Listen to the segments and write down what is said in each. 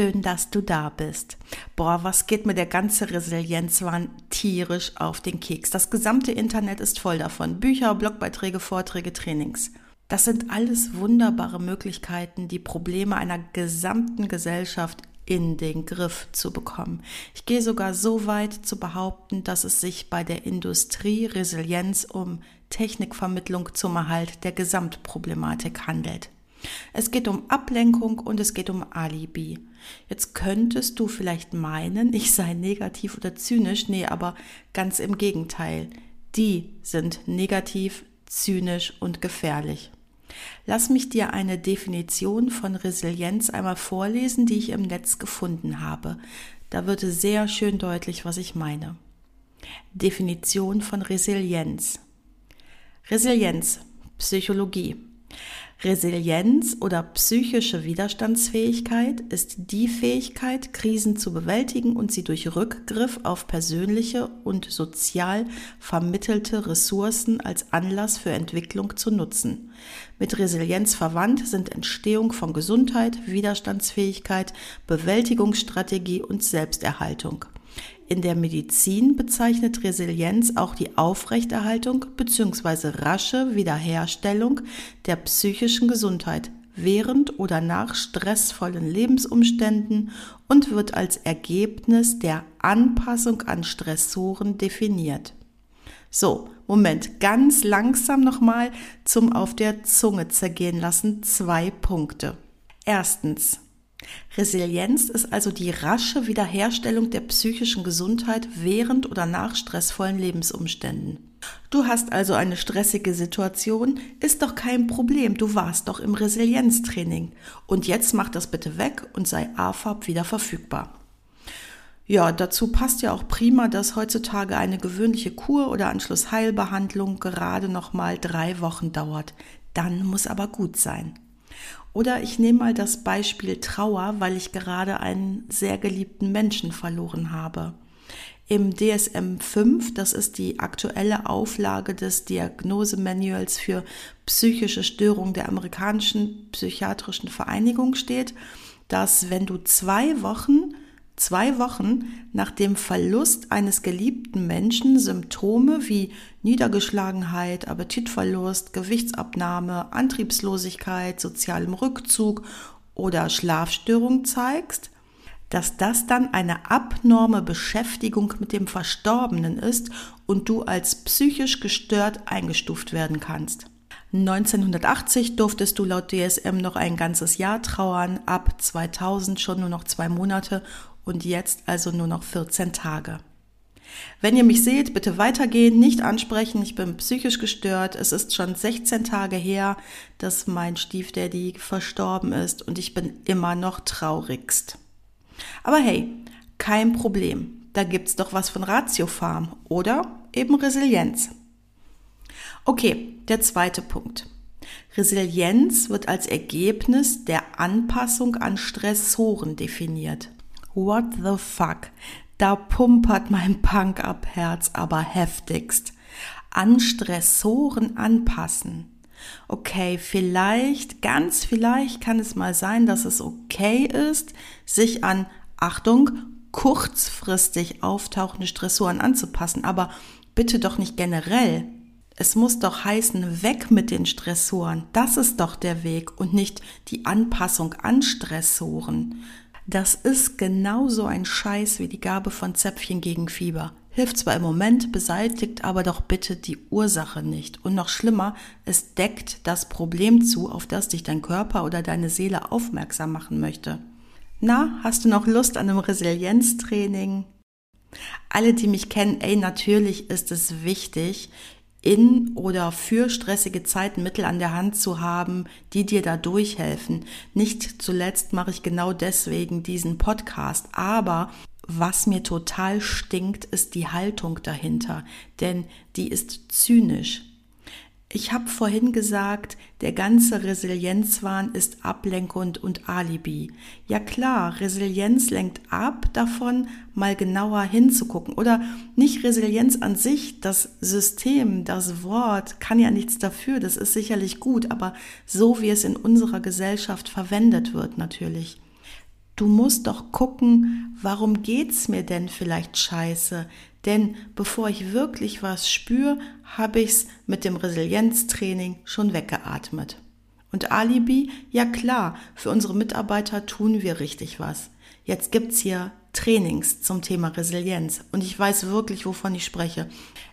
Schön, dass du da bist. Boah, was geht mir der ganze Resilienzwahn tierisch auf den Keks. Das gesamte Internet ist voll davon. Bücher, Blogbeiträge, Vorträge, Trainings. Das sind alles wunderbare Möglichkeiten, die Probleme einer gesamten Gesellschaft in den Griff zu bekommen. Ich gehe sogar so weit zu behaupten, dass es sich bei der Industrie Resilienz um Technikvermittlung zum Erhalt der Gesamtproblematik handelt. Es geht um Ablenkung und es geht um Alibi. Jetzt könntest du vielleicht meinen, ich sei negativ oder zynisch. Nee, aber ganz im Gegenteil. Die sind negativ, zynisch und gefährlich. Lass mich dir eine Definition von Resilienz einmal vorlesen, die ich im Netz gefunden habe. Da wird sehr schön deutlich, was ich meine. Definition von Resilienz. Resilienz, Psychologie. Resilienz oder psychische Widerstandsfähigkeit ist die Fähigkeit, Krisen zu bewältigen und sie durch Rückgriff auf persönliche und sozial vermittelte Ressourcen als Anlass für Entwicklung zu nutzen. Mit Resilienz verwandt sind Entstehung von Gesundheit, Widerstandsfähigkeit, Bewältigungsstrategie und Selbsterhaltung. In der Medizin bezeichnet Resilienz auch die Aufrechterhaltung bzw. rasche Wiederherstellung der psychischen Gesundheit während oder nach stressvollen Lebensumständen und wird als Ergebnis der Anpassung an Stressoren definiert. So, Moment, ganz langsam nochmal zum auf der Zunge zergehen lassen zwei Punkte. Erstens, Resilienz ist also die rasche Wiederherstellung der psychischen Gesundheit während oder nach stressvollen Lebensumständen. Du hast also eine stressige Situation, ist doch kein Problem, du warst doch im Resilienztraining. Und jetzt mach das bitte weg und sei AFAB wieder verfügbar. Ja, dazu passt ja auch prima, dass heutzutage eine gewöhnliche Kur oder Anschlussheilbehandlung gerade noch mal drei Wochen dauert. Dann muss aber gut sein. Oder ich nehme mal das Beispiel Trauer, weil ich gerade einen sehr geliebten Menschen verloren habe. Im DSM 5, das ist die aktuelle Auflage des Diagnosemanuals für psychische Störungen der amerikanischen psychiatrischen Vereinigung steht, dass wenn du zwei Wochen zwei Wochen nach dem Verlust eines geliebten Menschen Symptome wie Niedergeschlagenheit, Appetitverlust, Gewichtsabnahme, Antriebslosigkeit, sozialem Rückzug oder Schlafstörung zeigst, dass das dann eine abnorme Beschäftigung mit dem Verstorbenen ist und du als psychisch gestört eingestuft werden kannst. 1980 durftest du laut DSM noch ein ganzes Jahr trauern, ab 2000 schon nur noch zwei Monate und jetzt also nur noch 14 Tage. Wenn ihr mich seht, bitte weitergehen, nicht ansprechen, ich bin psychisch gestört. Es ist schon 16 Tage her, dass mein Stiefdaddy verstorben ist und ich bin immer noch traurigst. Aber hey, kein Problem. Da gibt's doch was von Ratiofarm oder eben Resilienz. Okay, der zweite Punkt. Resilienz wird als Ergebnis der Anpassung an Stressoren definiert. What the fuck? Da pumpert mein Punk-Up-Herz aber heftigst. An Stressoren anpassen. Okay, vielleicht, ganz vielleicht kann es mal sein, dass es okay ist, sich an, Achtung, kurzfristig auftauchende Stressoren anzupassen, aber bitte doch nicht generell. Es muss doch heißen, weg mit den Stressoren. Das ist doch der Weg und nicht die Anpassung an Stressoren. Das ist genauso ein Scheiß wie die Gabe von Zäpfchen gegen Fieber. Hilft zwar im Moment, beseitigt aber doch bitte die Ursache nicht. Und noch schlimmer, es deckt das Problem zu, auf das dich dein Körper oder deine Seele aufmerksam machen möchte. Na, hast du noch Lust an einem Resilienztraining? Alle, die mich kennen, ey, natürlich ist es wichtig, in oder für stressige Zeiten Mittel an der Hand zu haben, die dir da durchhelfen. Nicht zuletzt mache ich genau deswegen diesen Podcast, aber was mir total stinkt, ist die Haltung dahinter, denn die ist zynisch. Ich habe vorhin gesagt, der ganze Resilienzwahn ist ablenkend und Alibi. Ja klar, Resilienz lenkt ab davon, mal genauer hinzugucken. Oder nicht Resilienz an sich, das System, das Wort kann ja nichts dafür, das ist sicherlich gut, aber so wie es in unserer Gesellschaft verwendet wird natürlich. Du musst doch gucken, warum geht's mir denn vielleicht scheiße? Denn bevor ich wirklich was spüre, habe ich's mit dem Resilienztraining schon weggeatmet. Und Alibi, ja klar, für unsere Mitarbeiter tun wir richtig was. Jetzt gibt's hier Trainings zum Thema Resilienz und ich weiß wirklich, wovon ich spreche.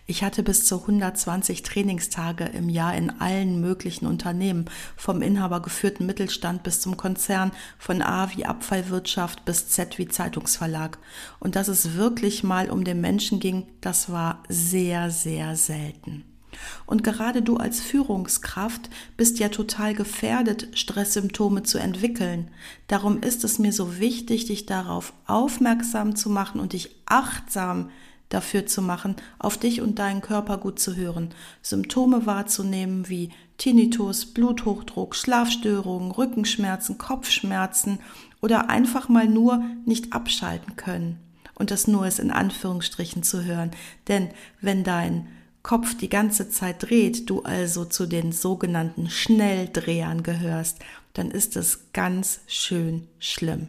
Ich hatte bis zu 120 Trainingstage im Jahr in allen möglichen Unternehmen, vom inhabergeführten Mittelstand bis zum Konzern, von A wie Abfallwirtschaft bis Z wie Zeitungsverlag. Und dass es wirklich mal um den Menschen ging, das war sehr, sehr selten. Und gerade du als Führungskraft bist ja total gefährdet, Stresssymptome zu entwickeln. Darum ist es mir so wichtig, dich darauf aufmerksam zu machen und dich achtsam dafür zu machen, auf dich und deinen Körper gut zu hören, Symptome wahrzunehmen wie Tinnitus, Bluthochdruck, Schlafstörungen, Rückenschmerzen, Kopfschmerzen oder einfach mal nur nicht abschalten können. Und das nur ist in Anführungsstrichen zu hören. Denn wenn dein Kopf die ganze Zeit dreht, du also zu den sogenannten Schnelldrehern gehörst, dann ist es ganz schön schlimm.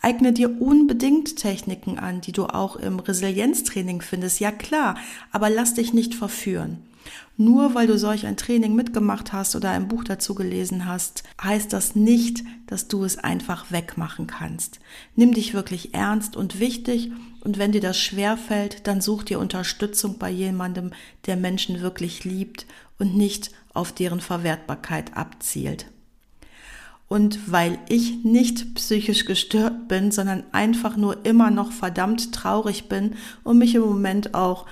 Eigne dir unbedingt Techniken an, die du auch im Resilienztraining findest, ja klar, aber lass dich nicht verführen. Nur weil du solch ein Training mitgemacht hast oder ein Buch dazu gelesen hast, heißt das nicht, dass du es einfach wegmachen kannst. Nimm dich wirklich ernst und wichtig und wenn dir das schwer fällt, dann such dir Unterstützung bei jemandem, der Menschen wirklich liebt und nicht auf deren Verwertbarkeit abzielt. Und weil ich nicht psychisch gestört bin, sondern einfach nur immer noch verdammt traurig bin und mich im Moment auch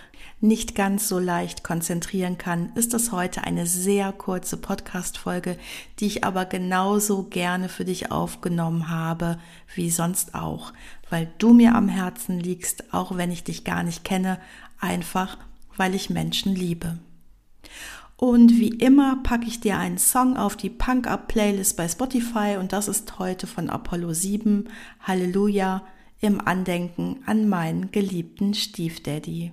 nicht ganz so leicht konzentrieren kann, ist das heute eine sehr kurze Podcast-Folge, die ich aber genauso gerne für dich aufgenommen habe wie sonst auch, weil du mir am Herzen liegst, auch wenn ich dich gar nicht kenne, einfach weil ich Menschen liebe. Und wie immer packe ich dir einen Song auf die Punk Up Playlist bei Spotify und das ist heute von Apollo 7, Halleluja, im Andenken an meinen geliebten Stiefdaddy.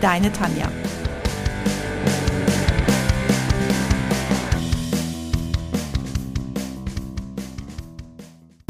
Deine Tanja.